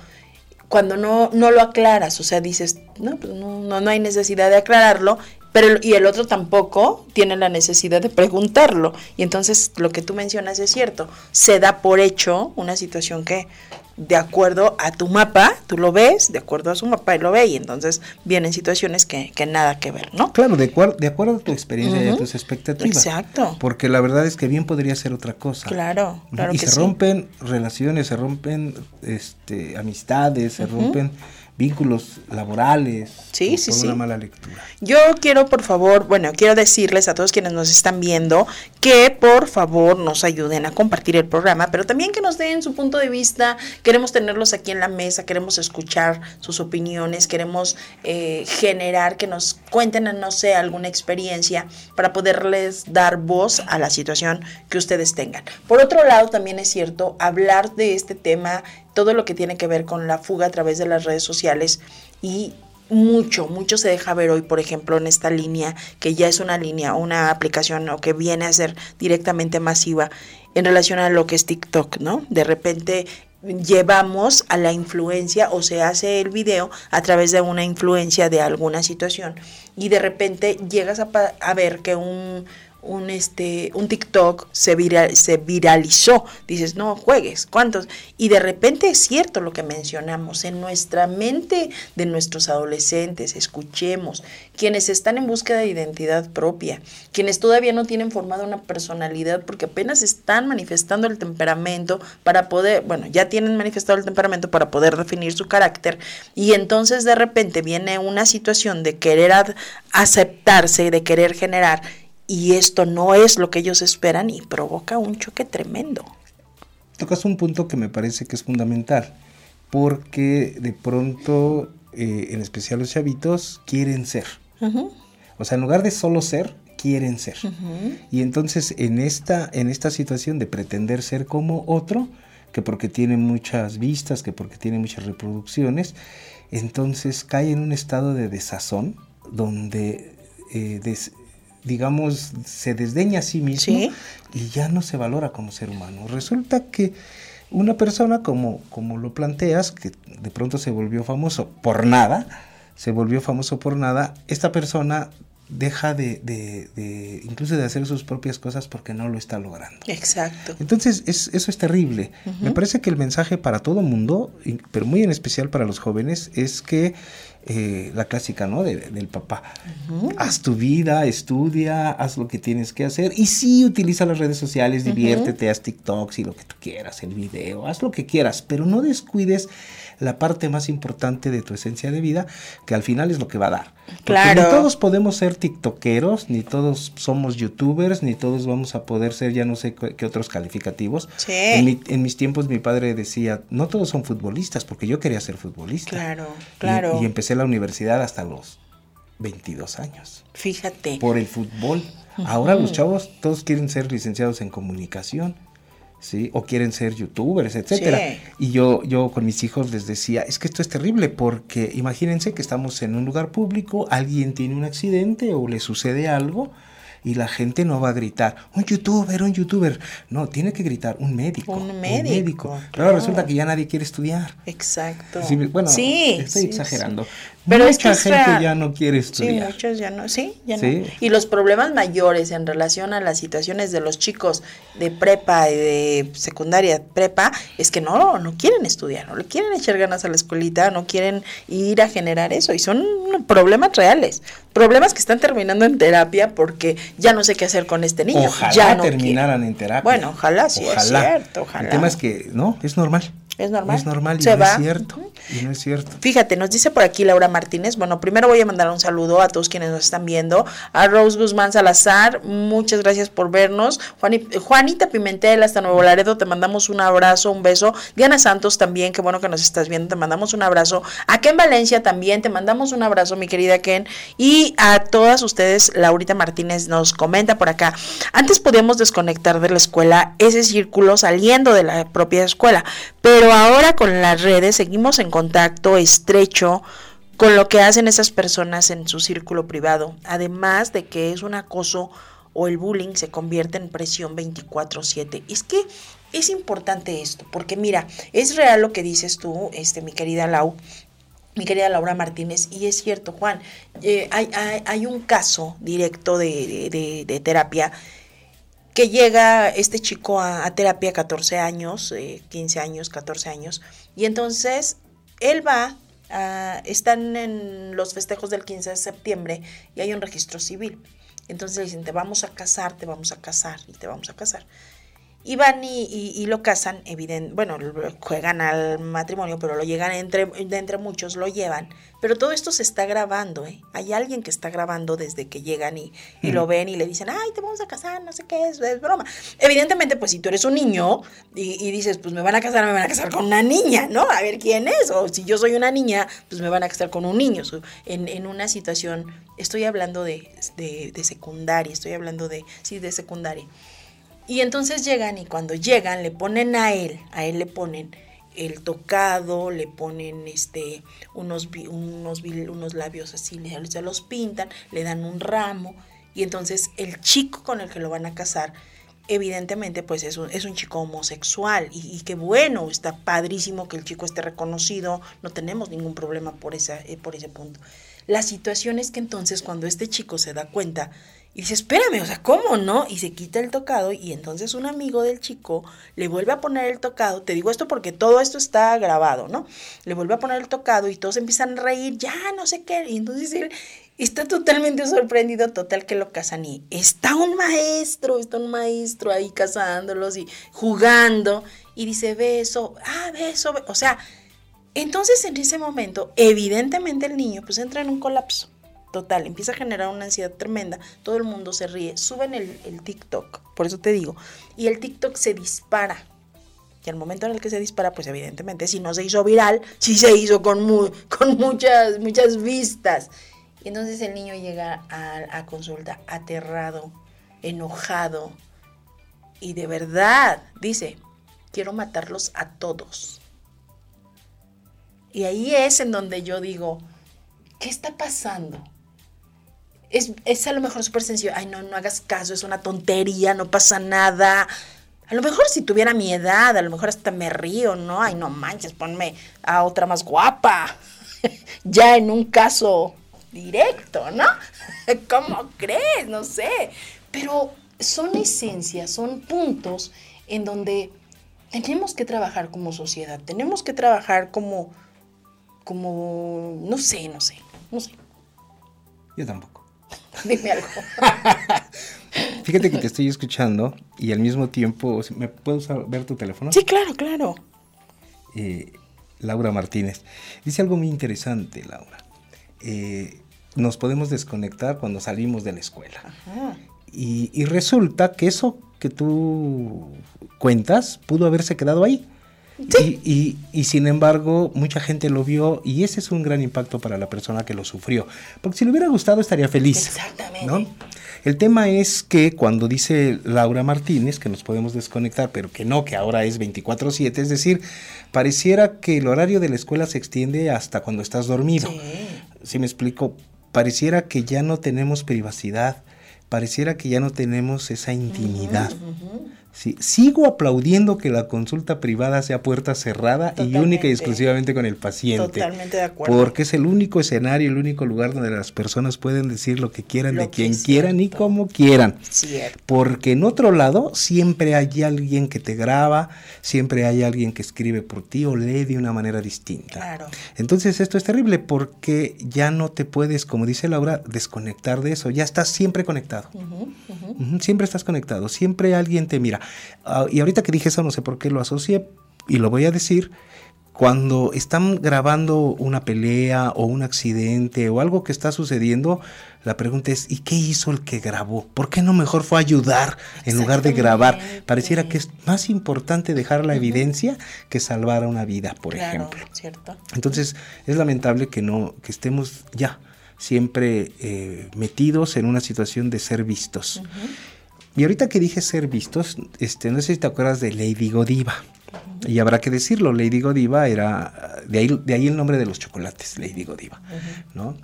cuando no, no lo aclaras, o sea, dices, no, pues no, no, no hay necesidad de aclararlo, pero y el otro tampoco tiene la necesidad de preguntarlo. Y entonces lo que tú mencionas es cierto, se da por hecho una situación que de acuerdo a tu mapa, tú lo ves, de acuerdo a su mapa y lo ve, y entonces vienen situaciones que, que nada que ver, ¿no? Claro, de, de acuerdo a tu experiencia y a tus expectativas. Exacto. Porque la verdad es que bien podría ser otra cosa. Claro, claro. Y se rompen relaciones, se rompen este, amistades, se rompen vínculos laborales. Sí, sí, sí. Una mala lectura. Yo quiero, por favor, bueno, quiero decirles a todos quienes nos están viendo que por favor nos ayuden a compartir el programa, pero también que nos den su punto de vista. Queremos tenerlos aquí en la mesa, queremos escuchar sus opiniones, queremos eh, generar que nos cuenten, no sé, alguna experiencia para poderles dar voz a la situación que ustedes tengan. Por otro lado, también es cierto, hablar de este tema todo lo que tiene que ver con la fuga a través de las redes sociales y mucho, mucho se deja ver hoy, por ejemplo, en esta línea, que ya es una línea, una aplicación o que viene a ser directamente masiva en relación a lo que es TikTok, ¿no? De repente llevamos a la influencia o se hace el video a través de una influencia de alguna situación y de repente llegas a, a ver que un un este un TikTok se se viralizó, dices, "No juegues, ¿cuántos?" Y de repente es cierto lo que mencionamos, en nuestra mente de nuestros adolescentes, escuchemos, quienes están en búsqueda de identidad propia, quienes todavía no tienen formada una personalidad porque apenas están manifestando el temperamento para poder, bueno, ya tienen manifestado el temperamento para poder definir su carácter y entonces de repente viene una situación de querer aceptarse, de querer generar y esto no es lo que ellos esperan y provoca un choque tremendo. Tocas un punto que me parece que es fundamental, porque de pronto, eh, en especial los chavitos, quieren ser. O sea, en lugar de solo ser, quieren ser. Y entonces en esta, en esta situación de pretender ser como otro, que porque tiene muchas vistas, que porque tiene muchas reproducciones, entonces cae en un estado de desazón donde eh, digamos, se desdeña a sí mismo y ya no se valora como ser humano. Resulta que una persona, como, como lo planteas, que de pronto se volvió famoso por nada, se volvió famoso por nada, esta persona deja de, de, incluso de hacer sus propias cosas porque no lo está logrando. Exacto. Entonces, es, eso es terrible. Me parece que el mensaje para todo mundo, pero muy en especial para los jóvenes, es que eh, la clásica, ¿no? del papá. Haz tu vida, estudia, haz lo que tienes que hacer. Y sí, utiliza las redes sociales, diviértete, haz TikToks y lo que tú quieras, el video, haz lo que quieras, pero no descuides la parte más importante de tu esencia de vida, que al final es lo que va a dar. claro. Ni todos podemos ser tiktokeros, ni todos somos youtubers, ni todos vamos a poder ser ya no sé qué, otros calificativos. Sí. En, mis tiempos mi padre decía, no todos son futbolistas, porque yo quería ser futbolista. Claro, claro. Y, empecé la universidad hasta los 22 años. Fíjate. Por el fútbol. Ahora los chavos todos quieren ser licenciados en comunicación. ¿Sí? O quieren ser youtubers, etcétera. Y yo, yo con mis hijos les decía, es que esto es terrible porque imagínense que estamos en un lugar público, alguien tiene un accidente o le sucede algo y la gente no va a gritar, un youtuber, un youtuber. No, tiene que gritar un médico. Un médico. Pero resulta que ya nadie quiere estudiar. Exacto. bueno, estoy exagerando. Pero Mucha gente ya no quiere estudiar. Sí, muchos ya no, sí, ya no. Y los problemas mayores en relación a las situaciones de los chicos de prepa y de secundaria, prepa, es que no, no quieren estudiar, no le quieren echar ganas a la escuelita, no quieren ir a generar eso. Y son problemas reales, problemas que están terminando en terapia porque ya no sé qué hacer con este niño. Ojalá ya terminaran en terapia. Bueno, ojalá, sí, es cierto, ojalá. El tema es que, no, es normal. Es normal. Es normal y no es cierto. Y no es cierto. Fíjate, nos dice por aquí Laura Martínez. Bueno, primero voy a mandar un saludo a todos quienes nos están viendo. A Rose Guzmán Salazar, muchas gracias por vernos. Juanita Pimentel, hasta Nuevo Laredo, te mandamos un abrazo, un beso. Diana Santos también, qué bueno que nos estás viendo, te mandamos un abrazo. A Ken Valencia también, te mandamos un abrazo, mi querida Ken. Y a todas ustedes, Laurita Martínez nos comenta por acá. Antes podíamos desconectar de la escuela ese círculo saliendo de la propia escuela, pero ahora con las redes seguimos en contacto estrecho con lo que hacen esas personas en su círculo privado, además de que es un acoso o el bullying se convierte en presión 24/7. Es que es importante esto, porque mira, es real lo que dices tú, este, mi querida Lau, mi querida Laura Martínez, y es cierto, Juan, eh, hay, un caso directo de terapia que llega este chico a, terapia a 14 años, 15 eh, años, 14 años, y entonces él va, están en los festejos del 15 de septiembre y hay un registro civil. Entonces le dicen, te vamos a casar, te vamos a casar y te vamos a casar. Y van y, lo casan, evidente, bueno, juegan al matrimonio, pero lo llegan entre, entre muchos, lo llevan. Pero todo esto se está grabando, ¿eh? Hay alguien que está grabando desde que llegan y, lo ven y le dicen, ay, te vamos a casar, no sé qué es, es broma. Evidentemente, pues si tú eres un niño y, dices, pues me van a casar, me van a casar con una niña, ¿no? A ver quién es. O si yo soy una niña, pues me van a casar con un niño. En, en una situación, estoy hablando de, de, de secundaria, estoy hablando de, sí, de secundaria. Y entonces llegan y cuando llegan le ponen a él, a él le ponen el tocado, le ponen este unos unos unos labios así, se los pintan, le dan un ramo y entonces el chico con el que lo van a casar evidentemente pues es un, es un chico homosexual y, qué bueno, está padrísimo que el chico esté reconocido, no tenemos ningún problema por, esa, eh, por ese punto. La situación es que entonces cuando este chico se da cuenta Y dice, espérame, o sea, ¿cómo no? Y se quita el tocado y entonces un amigo del chico le vuelve a poner el tocado. Te digo esto porque todo esto está grabado, ¿no? Le vuelve a poner el tocado y todos empiezan a reír, ya, no sé qué. Y entonces él está totalmente sorprendido, total que lo casan y está un maestro, está un maestro ahí casándolos y jugando. Y dice, beso, ah, beso, beso. o sea, entonces en ese momento, evidentemente el niño pues entra en un colapso total, empieza a generar una ansiedad tremenda, todo el mundo se ríe, suben el, el TikTok, por eso te digo, y el TikTok se dispara. Y al momento en el que se dispara, pues evidentemente, si no se hizo viral, sí se hizo con, con muchas, muchas vistas. Y entonces el niño llega a, a consulta aterrado, enojado, y de verdad dice, quiero matarlos a todos. Y ahí es en donde yo digo, ¿qué está pasando? Es, a lo mejor súper sencillo. Ay, no, no hagas caso, es una tontería, no pasa nada. A lo mejor si tuviera mi edad, a lo mejor hasta me río, ¿no? Ay, no manches, ponme a otra más guapa. ya en un caso directo, ¿no? ¿Cómo crees? No sé. Pero son esencias, son puntos en donde tenemos que trabajar como sociedad, tenemos que trabajar como, como, no sé, no sé, no sé. Yo tampoco. Dime algo. Fíjate que te estoy escuchando y al mismo tiempo, ¿me puedo ver tu teléfono? Sí, claro, claro. Eh, Laura Martínez. Dice algo muy interesante, Laura. Eh, nos podemos desconectar cuando salimos de la escuela. Y, y, resulta que eso que tú cuentas pudo haberse quedado ahí. Y, y, sin embargo, mucha gente lo vio y ese es un gran impacto para la persona que lo sufrió. Porque si le hubiera gustado estaría feliz. Exactamente. El tema es que cuando dice Laura Martínez que nos podemos desconectar, pero que no, que ahora es 24/7, es decir, pareciera que el horario de la escuela se extiende hasta cuando estás dormido. Si me explico, pareciera que ya no tenemos privacidad, pareciera que ya no tenemos esa intimidad sigo aplaudiendo que la consulta privada sea puerta cerrada y única y exclusivamente con el paciente. Totalmente de acuerdo. Porque es el único escenario, el único lugar donde las personas pueden decir lo que quieran, de quien quieran y como quieran. Cierto. Porque en otro lado siempre hay alguien que te graba, siempre hay alguien que escribe por ti o lee de una manera distinta. Claro. Entonces esto es terrible porque ya no te puedes, como dice Laura, desconectar de eso. Ya estás siempre conectado. siempre estás conectado. Siempre alguien te mira. Ah, y ahorita que dije eso, no sé por qué lo asocié y lo voy a decir. Cuando están grabando una pelea o un accidente o algo que está sucediendo, la pregunta es, ¿y qué hizo el que grabó? ¿Por qué no mejor fue ayudar en lugar de grabar? Pareciera que es más importante dejar la evidencia que salvar a una vida, por ejemplo. Cierto. Entonces, es lamentable que no, que estemos ya siempre eh, metidos en una situación de ser vistos. Y ahorita que dije ser vistos, este, no sé si te acuerdas de Lady Godiva. Y habrá que decirlo, Lady Godiva era, de ahí, de ahí el nombre de los chocolates, Lady Godiva, ¿no?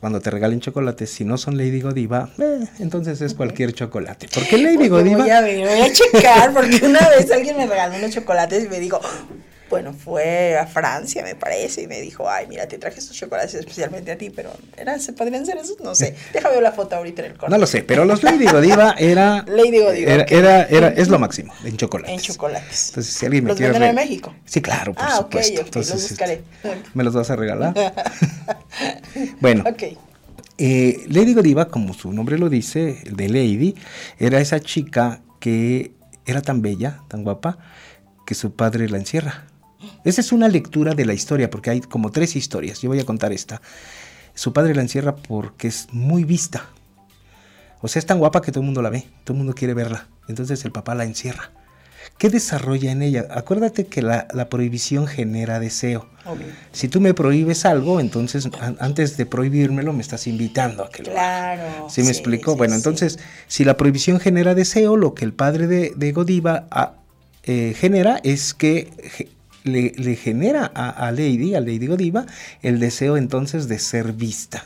Cuando te regalen chocolates, si no son Lady Godiva, eh, entonces es cualquier chocolate. ¿Por qué Lady Godiva? Voy a ver, voy a checar, porque una vez alguien me regaló unos chocolates y me dijo, bueno, fue a Francia, me parece, y me dijo, ay, mira, te traje estos chocolates especialmente a ti, pero ¿eran, ¿se podrían ser esos? No sé. Déjame ver la foto ahorita en el corte. No lo sé, pero los Lady Godiva era... Lady Godiva. Era, era, es lo máximo, en chocolates. En chocolates. Entonces, si alguien me ¿Los quiere... venden en México? Sí, claro, por ah, supuesto. ok, ok, Entonces, los buscaré. Este, ¿Me los vas a regalar? bueno. Ok. Eh, Lady Godiva, como su nombre lo dice, de Lady, era esa chica que era tan bella, tan guapa, que su padre la encierra esa es una lectura de la historia, porque hay como tres historias. Yo voy a contar esta. Su padre la encierra porque es muy vista. O sea, es tan guapa que todo el mundo la ve, todo el mundo quiere verla. Entonces el papá la encierra. ¿Qué desarrolla en ella? Acuérdate que la, prohibición genera deseo. Si tú me prohíbes algo, entonces antes de prohibírmelo me estás invitando a que lo haga. ¿Sí me explico? bueno, entonces, si la prohibición genera deseo, lo que el padre de, Godiva ah, eh, genera es que le, genera a, Lady, a Lady Godiva, el deseo entonces de ser vista.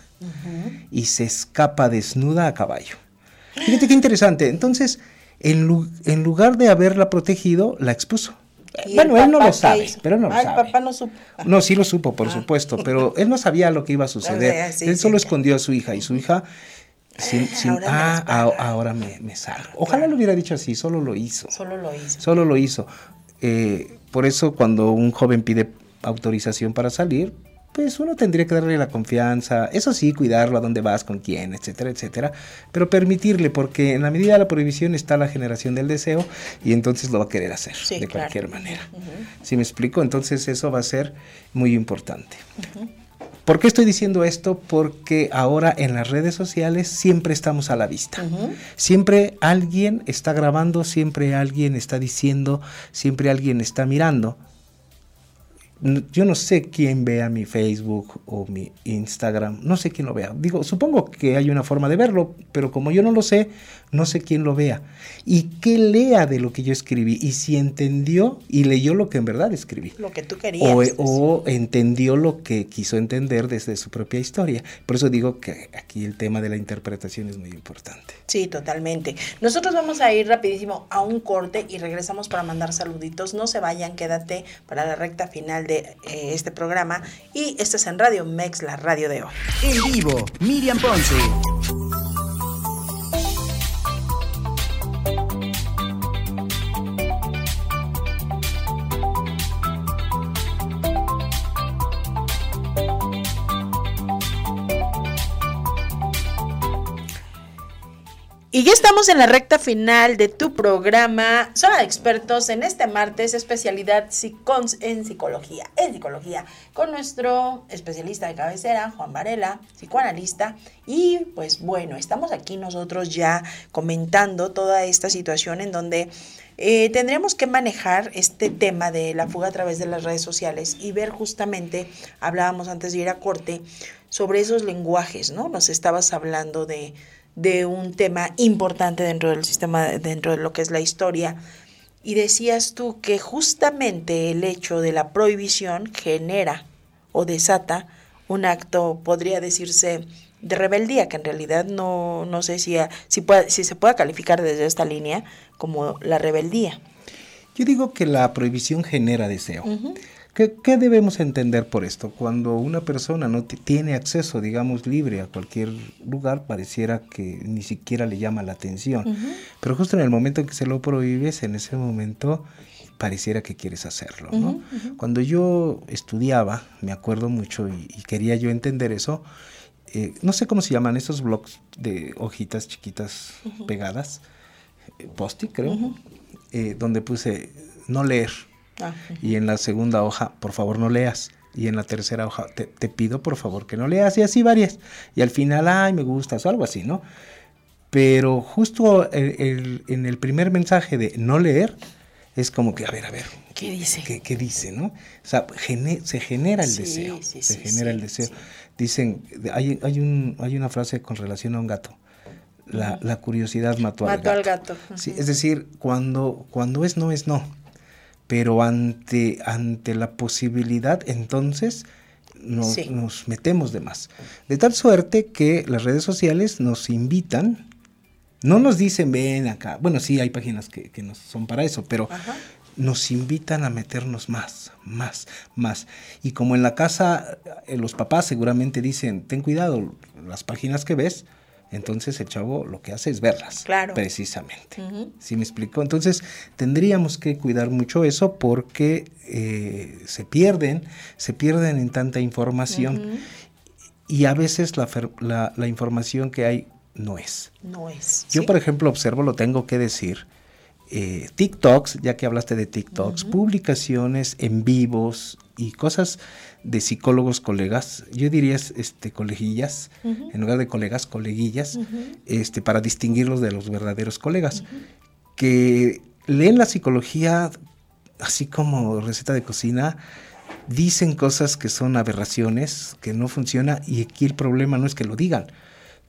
Y se escapa desnuda a caballo. Fíjate qué interesante. Entonces, en, lugar de haberla protegido, la expuso. Bueno, él no lo sabe, pero no lo sabe. papá no supo. No, sí lo supo, por ah. supuesto, pero él no sabía lo que iba a suceder. él solo escondió a su hija y su hija Sin, ah, ahora, me, me, salgo. Ojalá lo hubiera dicho así, solo lo hizo. Solo lo hizo. Solo lo hizo. Eh, por eso cuando un joven pide autorización para salir, pues uno tendría que darle la confianza, eso sí, cuidarlo a dónde vas, con quién, etcétera, etcétera, pero permitirle, porque en la medida de la prohibición está la generación del deseo y entonces lo va a querer hacer de cualquier manera. Si me explico? Entonces eso va a ser muy importante. ¿Por qué estoy diciendo esto? Porque ahora en las redes sociales siempre estamos a la vista. Siempre alguien está grabando, siempre alguien está diciendo, siempre alguien está mirando yo no sé quién vea mi Facebook o mi Instagram, no sé quién lo vea. Digo, supongo que hay una forma de verlo, pero como yo no lo sé, no sé quién lo vea. Y que lea de lo que yo escribí y si entendió y leyó lo que en verdad escribí. Lo que tú querías. O, entendió lo que quiso entender desde su propia historia. Por eso digo que aquí el tema de la interpretación es muy importante. Sí, totalmente. Nosotros vamos a ir rapidísimo a un corte y regresamos para mandar saluditos. No se vayan, quédate para la recta final de eh, este programa y estás en Radio Mex, la radio de hoy. En vivo, Miriam Ponce. Y ya estamos en la recta final de tu programa. Son expertos en este martes, especialidad en psicología, en psicología, con nuestro especialista de cabecera, Juan Varela, psicoanalista. Y pues bueno, estamos aquí nosotros ya comentando toda esta situación en donde eh, tendríamos que manejar este tema de la fuga a través de las redes sociales y ver justamente, hablábamos antes de ir a corte, sobre esos lenguajes, ¿no? Nos estabas hablando de de un tema importante dentro del sistema, dentro de lo que es la historia. Y decías tú que justamente el hecho de la prohibición genera o desata un acto, podría decirse, de rebeldía, que en realidad no, no sé si, si, si se puede calificar desde esta línea como la rebeldía. Yo digo que la prohibición genera deseo. ¿Qué, debemos entender por esto? Cuando una persona no tiene acceso, digamos, libre a cualquier lugar, pareciera que ni siquiera le llama la atención. Pero justo en el momento en que se lo prohíbes, en ese momento pareciera que quieres hacerlo. ¿no? Cuando yo estudiaba, me acuerdo mucho y, quería yo entender eso, eh, no sé cómo se llaman esos blogs de hojitas chiquitas pegadas, eh, post creo, eh, donde puse no leer Ah, y en la segunda hoja, por favor no leas. Y en la tercera hoja, te, pido por favor que no leas. Y así varias. Y al final, ay, me gustas o algo así, ¿no? Pero justo en el primer mensaje de no leer, es como que, a ver, a ver. ¿Qué dice? ¿Qué, dice, no? O sea, se genera el deseo. se genera el deseo. Dicen, hay, hay, un, hay una frase con relación a un gato. La, la curiosidad mató, al gato. Al gato. Es decir, cuando, cuando es no, es no pero ante, ante la posibilidad entonces nos, metemos de más. De tal suerte que las redes sociales nos invitan, no nos dicen ven acá, bueno sí hay páginas que, que no son para eso, pero nos invitan a meternos más, más, más. Y como en la casa eh, los papás seguramente dicen, ten cuidado, las páginas que ves, entonces el chavo lo que hace es verlas. Claro. Precisamente. ¿Sí me explico? Entonces tendríamos que cuidar mucho eso porque eh, se pierden, se pierden en tanta información y a veces la, la, información que hay no es. No es. Yo, por ejemplo, observo, lo tengo que decir, eh, TikToks, ya que hablaste de TikToks, publicaciones en vivos y cosas de psicólogos colegas, yo diría este colegillas, en lugar de colegas, coleguillas, este, para distinguirlos de los verdaderos colegas, que leen la psicología así como receta de cocina, dicen cosas que son aberraciones, que no funciona, y aquí el problema no es que lo digan,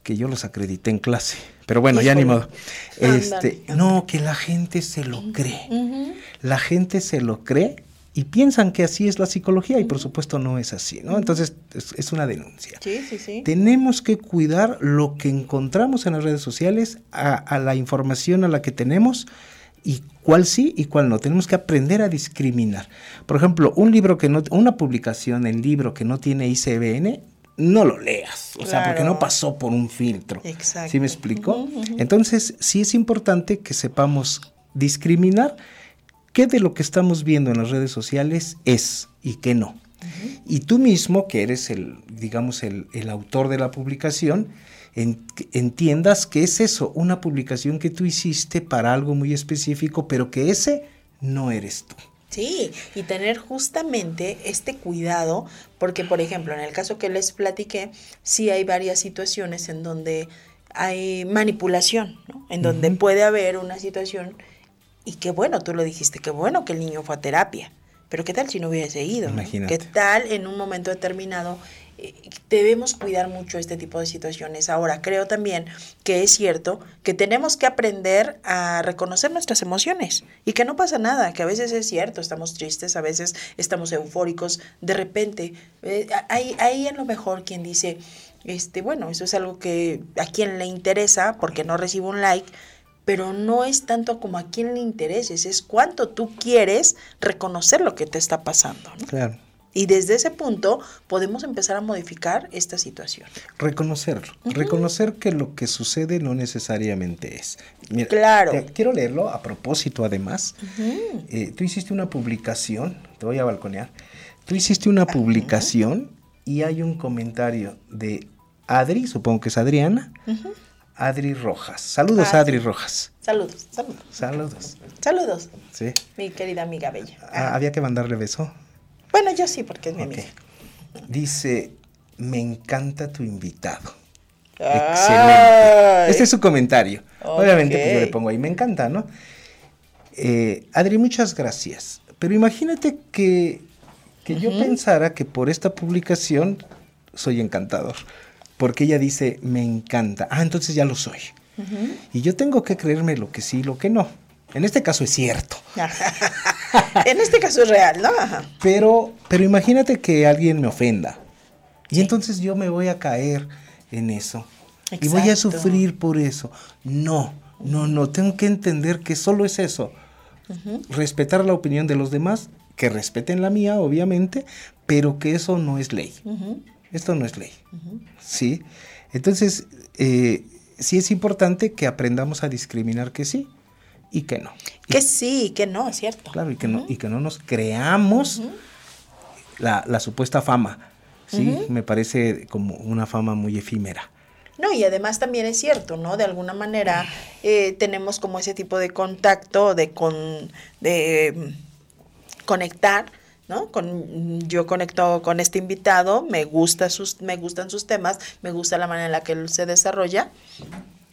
que yo los acredité en clase. Pero bueno, ya ni modo. Este, no, que la gente se lo cree. La gente se lo cree y piensan que así es la psicología y por supuesto no es así, ¿no? Entonces es, una denuncia. Sí, sí, sí. Tenemos que cuidar lo que encontramos en las redes sociales, a, la información a la que tenemos y cuál sí y cuál no. Tenemos que aprender a discriminar. Por ejemplo, un libro que no, una publicación en libro que no tiene ICBN no lo leas, o sea, porque Claro. no pasó por un filtro. Exacto. ¿Sí me explico? Entonces, sí es importante que sepamos discriminar qué de lo que estamos viendo en las redes sociales es y qué no. Y tú mismo, que eres el, digamos, el, el autor de la publicación, en- entiendas que es eso, una publicación que tú hiciste para algo muy específico, pero que ese no eres tú. Sí, y tener justamente este cuidado, porque por ejemplo, en el caso que les platiqué, sí hay varias situaciones en donde hay manipulación, ¿no? En donde puede haber una situación y que bueno, tú lo dijiste, que bueno que el niño fue a terapia, pero ¿qué tal si no hubiese ido? Imagínate. ¿Qué tal en un momento determinado? Eh, Debemos cuidar mucho este tipo de situaciones. Ahora, creo también que es cierto que tenemos que aprender a reconocer nuestras emociones y que no pasa nada, que a veces es cierto, estamos tristes, a veces estamos eufóricos, de repente, eh, hay, hay a lo mejor quien dice, este, bueno, eso es algo que a quien le interesa porque no recibo un like, pero no es tanto como a quien le intereses, es cuánto tú quieres reconocer lo que te está pasando. ¿no? Claro. Y desde ese punto podemos empezar a modificar esta situación. Reconocerlo. Reconocer que lo que sucede no necesariamente es. Mira, Claro. te- quiero leerlo a propósito, además. Eh, tú hiciste una publicación, te voy a balconear. Tú hiciste una publicación y hay un comentario de Adri, supongo que es Adriana. Adri Rojas. Saludos, Ah, Adri Rojas. Saludos, saludos. Saludos. Saludos, Sí. mi querida amiga bella. Ah, había que mandarle beso. Bueno, yo sí, porque es mi Ok. amiga. Dice, me encanta tu invitado. Ay. Excelente. Este es su comentario. Obviamente, pues yo le pongo ahí, me encanta, ¿no? Eh, Adri, muchas gracias. Pero imagínate que, que yo pensara que por esta publicación soy encantador. Porque ella dice, me encanta. Ah, entonces ya lo soy. Y yo tengo que creerme lo que sí y lo que no. En este caso es cierto. en este caso es real, ¿no? Ajá. Pero, pero imagínate que alguien me ofenda. Y entonces yo me voy a caer en eso. Y voy a sufrir por eso. No, no, no. Tengo que entender que solo es eso. Respetar la opinión de los demás, que respeten la mía, obviamente, pero que eso no es ley. Esto no es ley. ¿Sí? Entonces, eh, sí es importante que aprendamos a discriminar que sí y que no. Que sí, que no, es cierto. Claro, y que, no, y que no nos creamos la, la supuesta fama. Sí, me parece como una fama muy efímera. No, y además también es cierto, ¿no? De alguna manera eh, tenemos como ese tipo de contacto, de con, de mm, conectar, ¿no? Con, yo conecto con este invitado, me gusta sus, me gustan sus temas, me gusta la manera en la que él se desarrolla.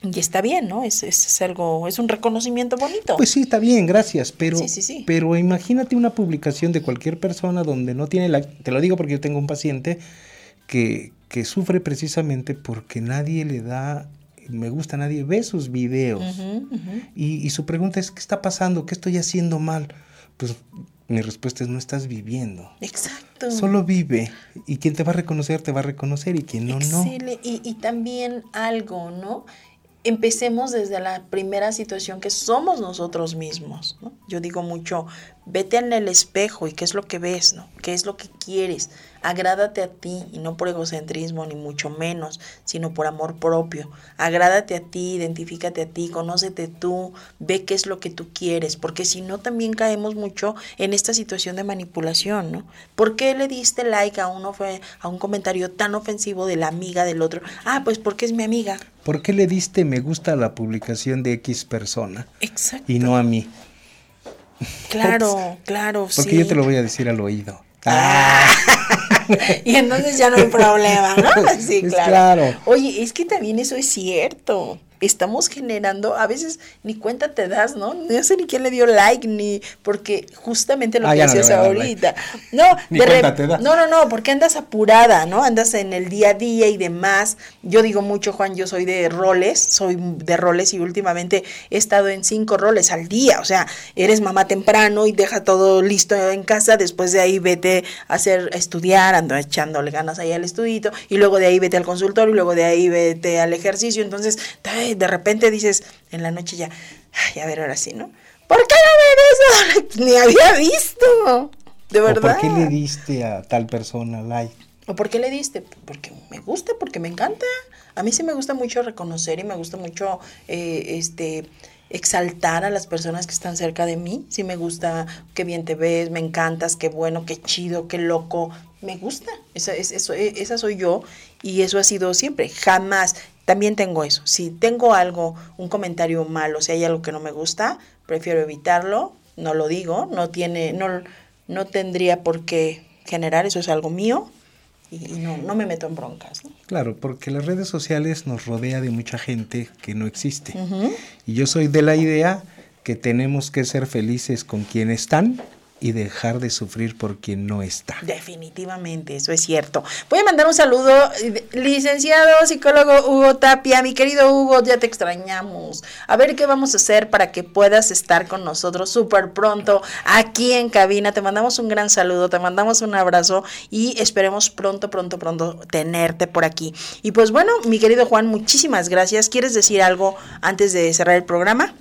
Y está bien, ¿no? Es, es algo, es un reconocimiento bonito. Pues sí, está bien, gracias, pero, Sí, sí, sí. pero imagínate una publicación de cualquier persona donde no tiene la... Te lo digo porque yo tengo un paciente que, que sufre precisamente porque nadie le da me gusta, nadie ve sus videos. Y, y su pregunta es, ¿qué está pasando? ¿Qué estoy haciendo mal? Pues mi respuesta es, no estás viviendo. Exacto. Solo vive. Y quien te va a reconocer, te va a reconocer. Y quien no, no. Y, y también algo, ¿no? Empecemos desde la primera situación que somos nosotros mismos, ¿no? Yo digo mucho, vete en el espejo y qué es lo que ves, ¿no? ¿Qué es lo que quieres? Agrádate a ti y no por egocentrismo ni mucho menos, sino por amor propio. Agrádate a ti, identifícate a ti, conócete tú, ve qué es lo que tú quieres, porque si no también caemos mucho en esta situación de manipulación, ¿no? ¿Por qué le diste like a fue a un comentario tan ofensivo de la amiga del otro? Ah, pues porque es mi amiga. ¿Por qué le diste me gusta a la publicación de X persona Exacto. y no a mí? Claro, claro, Porque sí. yo te lo voy a decir al oído. Ah. y entonces ya no hay problema, ¿no? Sí, claro. claro. Oye, es que también eso es cierto. Estamos generando, a veces ni cuenta te das, ¿no? No sé ni quién le dio like, ni porque justamente lo Ah, que no decías ahorita. No, Ni de cuenta te das. no, no, no, porque andas apurada, ¿no? Andas en el día a día y demás. Yo digo mucho, Juan, yo soy de roles, soy de roles y últimamente he estado en cinco roles al día. O sea, eres mamá temprano y deja todo listo en casa, después de ahí vete a hacer, a estudiar, ando echándole ganas ahí al estudito, y luego de ahí vete al consultorio, y luego de ahí vete al ejercicio. Entonces, de repente dices, en la noche ya, ay, a ver, ahora sí, ¿no? ¿Por qué no me ves? Ni había visto. De ¿O verdad. por qué le diste a tal persona like? ¿O por qué le diste? Porque me gusta, porque me encanta. A mí sí me gusta mucho reconocer y me gusta mucho eh, este exaltar a las personas que están cerca de mí. Sí me gusta, qué bien te ves, me encantas, qué bueno, qué chido, qué loco. Me gusta. Esa, es, eso, e, esa soy yo y eso ha sido siempre. Jamás. También tengo eso. Si tengo algo, un comentario malo, si hay algo que no me gusta, prefiero evitarlo. No lo digo. No tiene, no, no tendría por qué generar. Eso es algo mío y, no, no, me meto en broncas. Claro, porque las redes sociales nos rodea de mucha gente que no existe. Y yo soy de la idea que tenemos que ser felices con quienes están y dejar de sufrir por quien no está. Definitivamente, eso es cierto. Voy a mandar un saludo, licenciado psicólogo Hugo Tapia, mi querido Hugo, ya te extrañamos. A ver qué vamos a hacer para que puedas estar con nosotros súper pronto aquí en cabina. Te mandamos un gran saludo, te mandamos un abrazo y esperemos pronto, pronto, pronto tenerte por aquí. Y pues bueno, mi querido Juan, muchísimas gracias. ¿Quieres decir algo antes de cerrar el programa?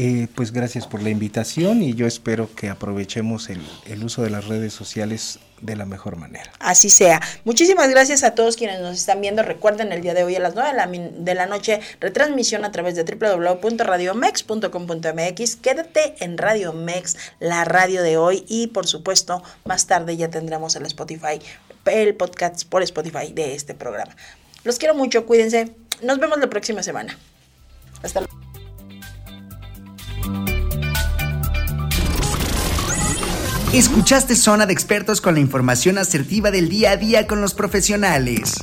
Eh, pues gracias por la invitación y yo espero que aprovechemos el, uso de las redes sociales de la mejor manera. Así sea. Muchísimas gracias a todos quienes nos están viendo. Recuerden el día de hoy a las 9 de la, de la noche, retransmisión a través de www.radiomex.com.mx. Quédate en Radio Mex, la radio de hoy y por supuesto más tarde ya tendremos el Spotify, el podcast por Spotify de este programa. Los quiero mucho, cuídense. Nos vemos la próxima semana. Hasta luego. Escuchaste Zona de Expertos con la información asertiva del día a día con los profesionales.